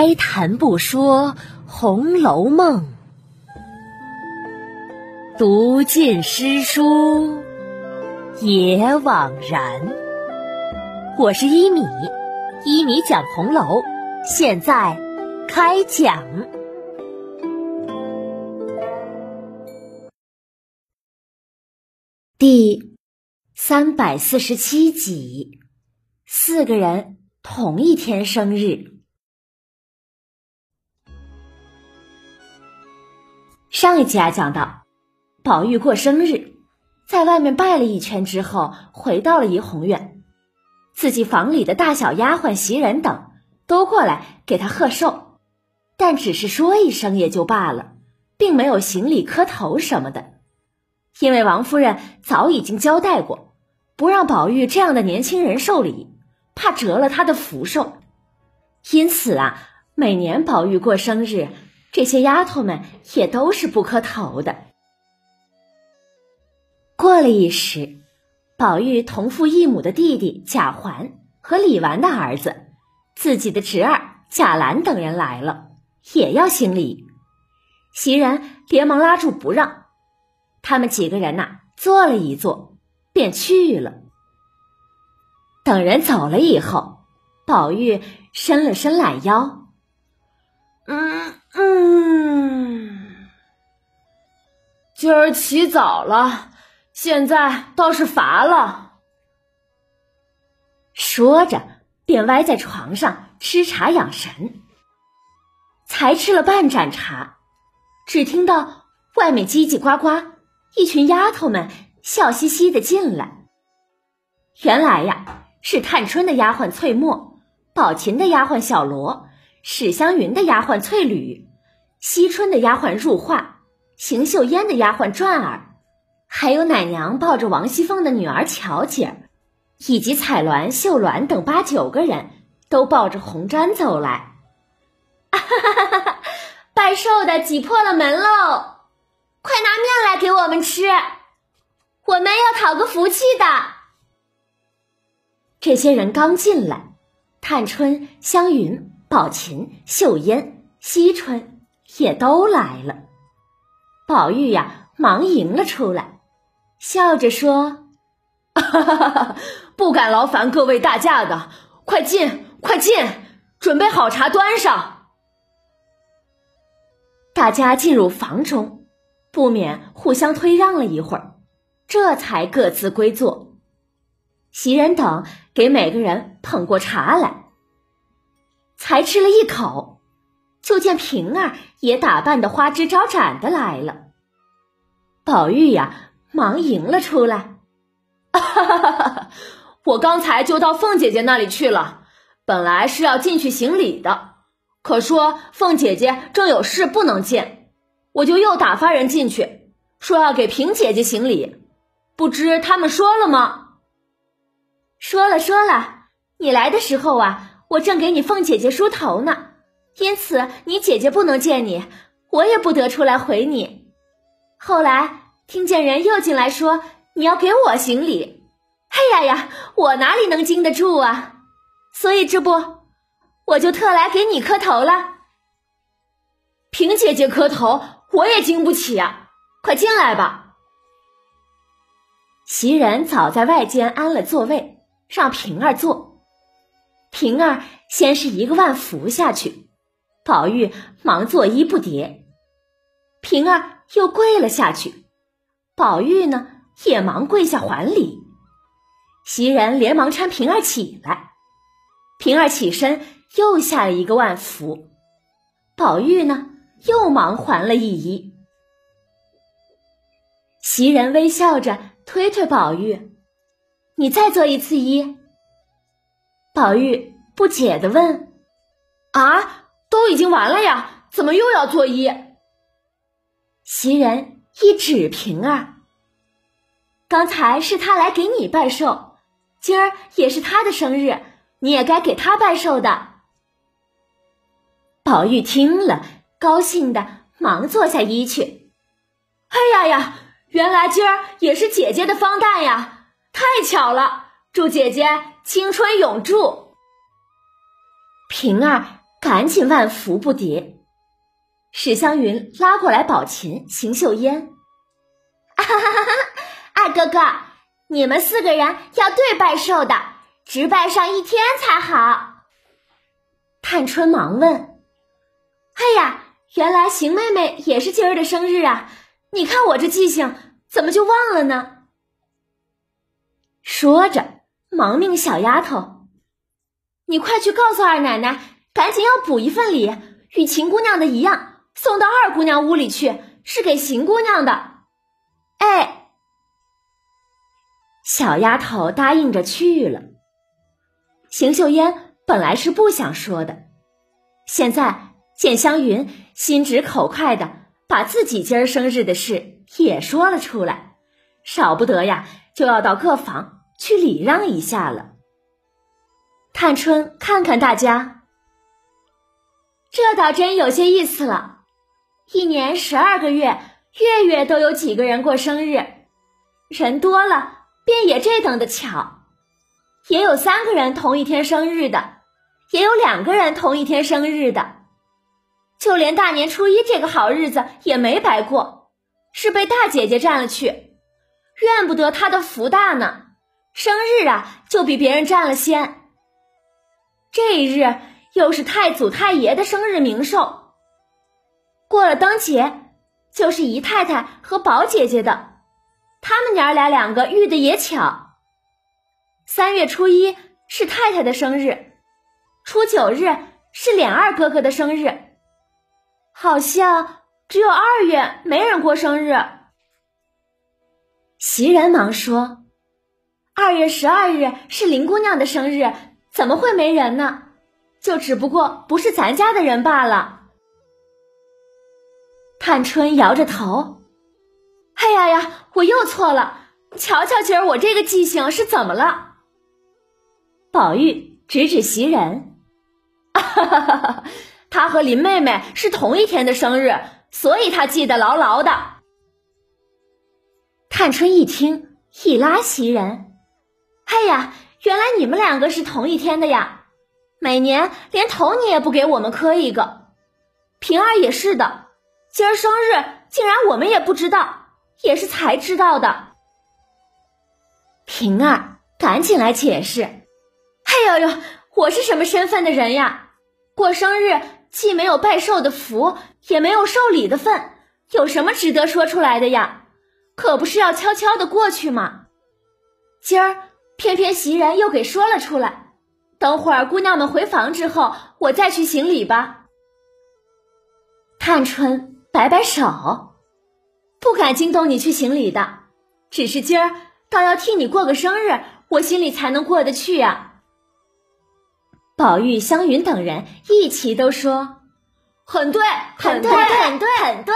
开谈不说《红楼梦》，读尽诗书也枉然。我是一米，一米讲红楼，现在开讲第三百四十七集。四个人同一天生日。上一集啊，讲到宝玉过生日，在外面拜了一圈之后，回到了怡红院，自己房里的大小丫鬟、袭人等都过来给他贺寿，但只是说一声也就罢了，并没有行礼磕头什么的，因为王夫人早已经交代过，不让宝玉这样的年轻人受礼，怕折了他的福寿，因此啊，每年宝玉过生日。这些丫头们也都是不磕头的。过了一时，宝玉同父异母的弟弟贾环和李纨的儿子，自己的侄儿贾兰等人来了，也要行礼。袭人连忙拉住不让，他们几个人呐坐了一坐，便去了。等人走了以后，宝玉伸了伸懒腰，嗯。嗯，今儿起早了，现在倒是乏了。说着，便歪在床上吃茶养神。才吃了半盏茶，只听到外面叽叽呱呱，一群丫头们笑嘻嘻的进来。原来呀，是探春的丫鬟翠墨，宝琴的丫鬟小罗，史湘云的丫鬟翠缕。惜春的丫鬟入画，邢岫烟的丫鬟转儿，还有奶娘抱着王熙凤的女儿巧姐儿，以及彩鸾、绣鸾等八九个人，都抱着红毡走来。哈哈哈哈！拜寿的挤破了门喽，快拿面来给我们吃，我们要讨个福气的。这些人刚进来，探春、湘云、宝琴、秀烟、惜春。也都来了，宝玉呀，忙迎了出来，笑着说：“不敢劳烦各位大驾的，快进，快进，准备好茶端上。”大家进入房中，不免互相推让了一会儿，这才各自归坐。袭人等给每个人捧过茶来，才吃了一口。就见平儿也打扮的花枝招展的来了，宝玉呀，忙迎了出来。我刚才就到凤姐姐那里去了，本来是要进去行礼的，可说凤姐姐正有事不能见，我就又打发人进去，说要给平姐姐行礼。不知他们说了吗？说了，说了。你来的时候啊，我正给你凤姐姐梳头呢。因此，你姐姐不能见你，我也不得出来回你。后来听见人又进来说你要给我行礼，哎呀呀，我哪里能经得住啊？所以这不，我就特来给你磕头了。平姐姐磕头，我也经不起啊！快进来吧。袭人早在外间安了座位，让平儿坐。平儿先是一个腕扶下去。宝玉忙作揖不迭，平儿又跪了下去。宝玉呢，也忙跪下还礼。袭人连忙搀平儿起来，平儿起身又下了一个万福。宝玉呢，又忙还了一揖。袭人微笑着推推宝玉：“你再做一次揖。”宝玉不解的问：“啊？”都已经完了呀，怎么又要作揖？袭人一指平儿，刚才是他来给你拜寿，今儿也是他的生日，你也该给他拜寿的。宝玉听了，高兴的忙坐下揖去。哎呀呀，原来今儿也是姐姐的方诞呀，太巧了！祝姐姐青春永驻。平儿。赶紧万福不迭。史湘云拉过来宝琴、邢岫烟，哈哈哈哈！二哥哥，你们四个人要对拜寿的，直拜上一天才好。探春忙问：“哎呀，原来邢妹妹也是今儿的生日啊！你看我这记性，怎么就忘了呢？”说着，忙命小丫头：“你快去告诉二奶奶，赶紧要补一份礼，与秦姑娘的一样。”送到二姑娘屋里去，是给邢姑娘的。哎，小丫头答应着去了。邢岫烟本来是不想说的，现在见湘云心直口快的把自己今儿生日的事也说了出来，少不得呀，就要到客房去礼让一下了。探春看看大家，这倒真有些意思了。一年十二个月，月月都有几个人过生日，人多了便也这等的巧。也有三个人同一天生日的，也有两个人同一天生日的，就连大年初一这个好日子也没白过，是被大姐姐占了去，怨不得她的福大呢。生日啊，就比别人占了先。这一日又是太祖太爷的生日冥寿。过了灯节，就是姨太太和宝姐姐的，他们娘俩两个遇的也巧。三月初一是太太的生日，初九日是琏二哥哥的生日，好像只有二月没人过生日。袭人忙说：“二月十二日是林姑娘的生日，怎么会没人呢？就只不过不是咱家的人罢了。”探春摇着头：“哎呀呀，我又错了！瞧瞧今儿我这个记性是怎么了？”宝玉指指袭人：“他和林妹妹是同一天的生日，所以他记得牢牢的。”探春一听，一拉袭人：“哎呀，原来你们两个是同一天的呀！每年连头你也不给我们磕一个，平儿也是的。”今儿生日，竟然我们也不知道，也是才知道的。平儿赶紧来解释：“哎呦呦，我是什么身份的人呀？过生日既没有拜寿的福，也没有受礼的份，有什么值得说出来的呀？可不是要悄悄的过去吗？今儿偏偏袭人又给说了出来。等会儿姑娘们回房之后，我再去行礼吧。”探春。摆摆手，不敢惊动你去行礼的，只是今儿倒要替你过个生日，我心里才能过得去呀。宝玉、湘云等人一齐都说：“很对，很对，很对，很对。”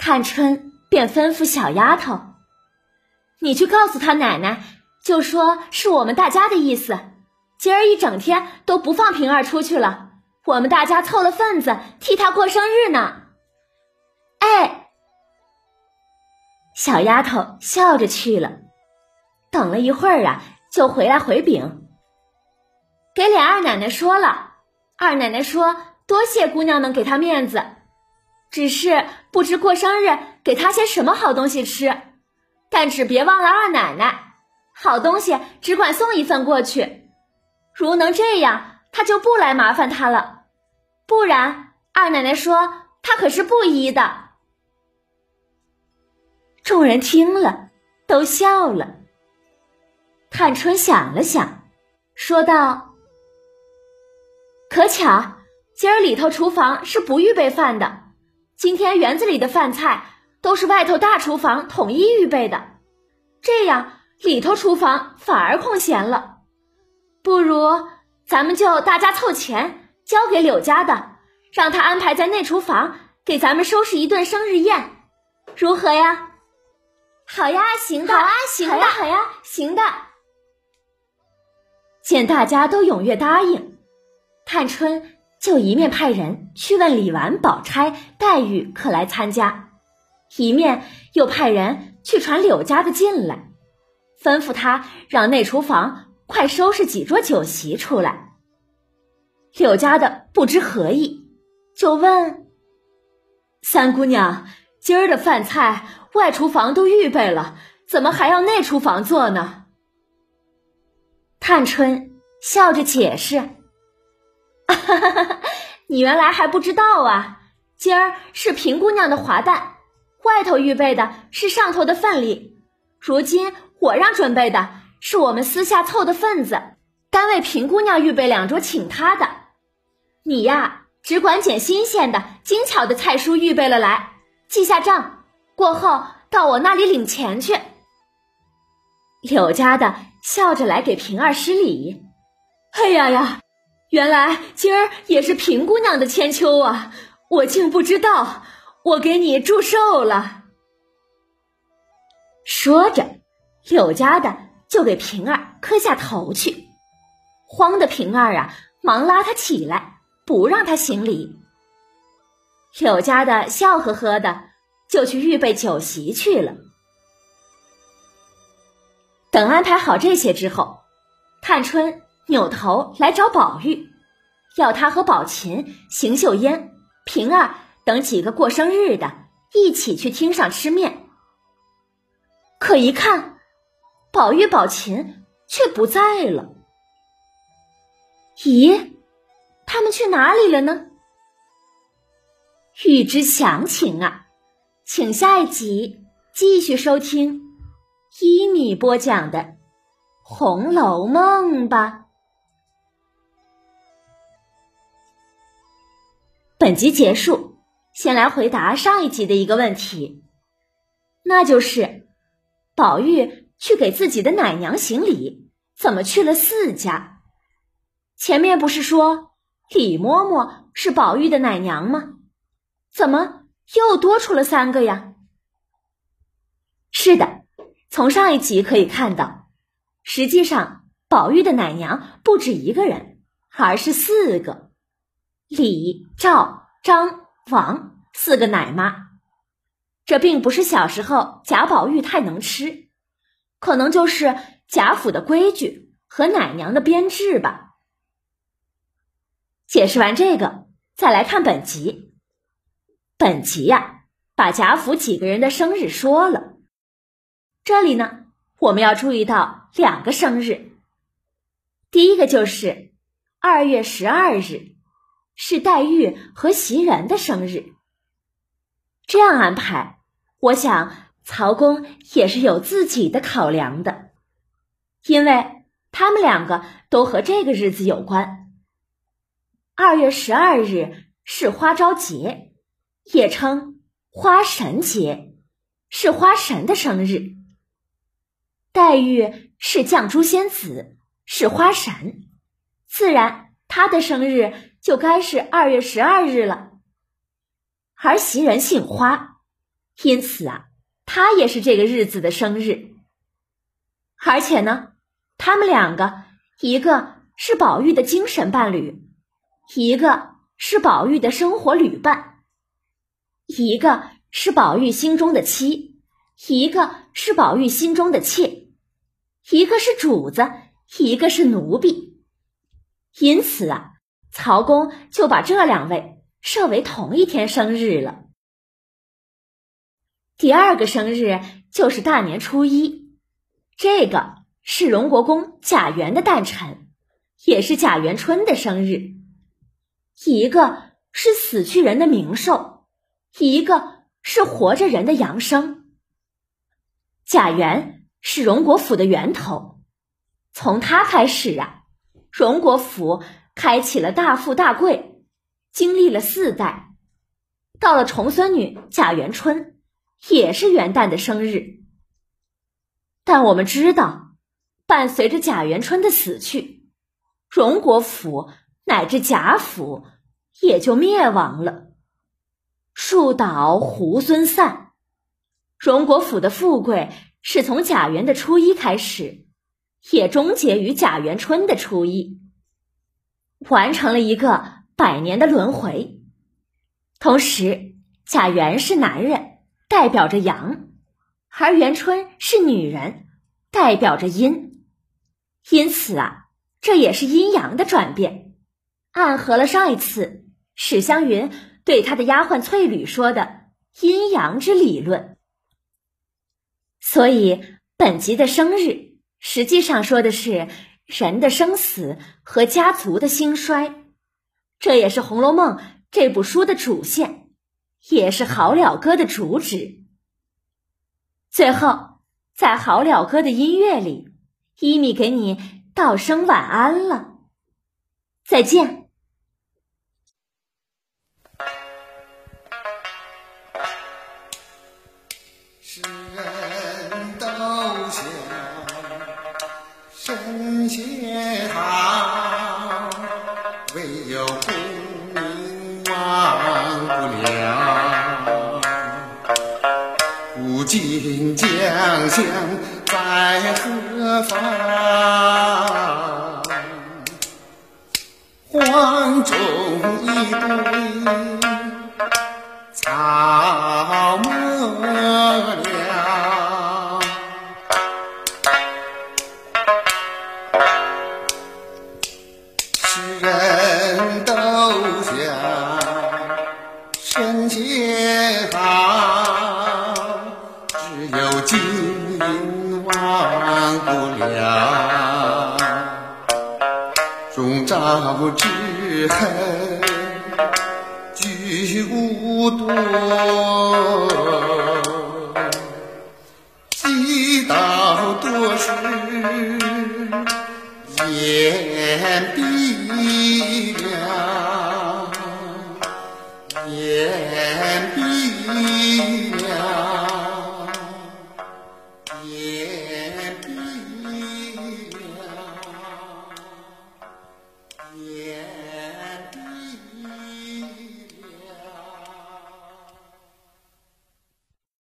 探春便吩咐小丫头：“你去告诉他奶奶，就说是我们大家的意思，今儿一整天都不放平儿出去了。”我们大家凑了份子替他过生日呢。哎，小丫头笑着去了。等了一会儿啊，就回来回禀，给脸二奶奶说了。二奶奶说多谢姑娘们给她面子，只是不知过生日给她些什么好东西吃。但只别忘了二奶奶，好东西只管送一份过去。如能这样。他就不来麻烦他了，不然二奶奶说他可是不依的。众人听了都笑了。探春想了想，说道：“可巧今儿里头厨房是不预备饭的，今天园子里的饭菜都是外头大厨房统一预备的，这样里头厨房反而空闲了，不如……”咱们就大家凑钱交给柳家的，让他安排在内厨房给咱们收拾一顿生日宴，如何呀？好呀，行的，好啊，行的，好呀，行的。见大家都踊跃答应，探春就一面派人去问李纨、宝钗、黛玉可来参加，一面又派人去传柳家的进来，吩咐他让内厨房。快收拾几桌酒席出来。柳家的不知何意，就问三姑娘：“今儿的饭菜外厨房都预备了，怎么还要内厨房做呢？”探春笑着解释：“，你原来还不知道啊！今儿是平姑娘的华诞，外头预备的是上头的份礼，如今我让准备的是我们私下凑的份子，单为平姑娘预备两桌请她的。”你呀，只管捡新鲜的、精巧的菜蔬预备了来，记下账，过后到我那里领钱去。柳家的笑着来给平儿施礼。哎呀呀，原来今儿也是平姑娘的千秋啊！我竟不知道，我给你祝寿了。说着，柳家的就给平儿磕下头去，慌的平儿啊，忙拉他起来。不让他行礼，柳家的笑呵呵的就去预备酒席去了。等安排好这些之后，探春扭头来找宝玉，要他和宝琴、邢岫烟、平儿等几个过生日的一起去厅上吃面。可一看，宝玉、宝琴却不在了。咦？他们去哪里了呢？欲知详情啊，请下一集继续收听一米播讲的《红楼梦》吧。本集结束，先来回答上一集的一个问题，那就是宝玉去给自己的奶娘行礼，怎么去了四家？前面不是说？李嬷嬷是宝玉的奶娘吗？怎么又多出了三个呀？是的，从上一集可以看到，实际上宝玉的奶娘不止一个人，而是四个：李、赵、张、王四个奶妈。这并不是小时候贾宝玉太能吃，可能就是贾府的规矩和奶娘的编制吧。解释完这个，再来看本集。本集呀，把贾府几个人的生日说了。这里呢，我们要注意到两个生日。第一个就是二月十二日，是黛玉和袭人的生日。这样安排，我想曹公也是有自己的考量的，因为他们两个都和这个日子有关。二月十二日是花朝节，也称花神节，是花神的生日。黛玉是绛珠仙子，是花神，自然她的生日就该是二月十二日了。而袭人姓花，因此啊，她也是这个日子的生日。而且呢，他们两个，一个是宝玉的精神伴侣。一个是宝玉的生活旅伴，一个是宝玉心中的妻，一个是宝玉心中的妾，一个是主子，一个是奴婢。因此啊，曹公就把这两位设为同一天生日了。第二个生日就是大年初一，这个是荣国公贾元的诞辰，也是贾元春的生日。一个是死去人的冥寿，一个是活着人的阳生。贾元是荣国府的源头，从他开始啊，荣国府开启了大富大贵，经历了四代。到了重孙女贾元春，也是元旦的生日。但我们知道，伴随着贾元春的死去，荣国府。乃至贾府也就灭亡了，树倒猢狲散。荣国府的富贵是从贾元的初一开始，也终结于贾元春的初一，完成了一个百年的轮回。同时，贾元是男人，代表着阳；而元春是女人，代表着阴。因此啊，这也是阴阳的转变。暗合了上一次史湘云对他的丫鬟翠缕说的阴阳之理论。所以本集的生日实际上说的是人的生死和家族的兴衰，这也是《红楼梦》这部书的主线，也是好了歌的主旨。最后，在好了歌的音乐里，伊米给你道声晚安了，再见。古今将相在何方？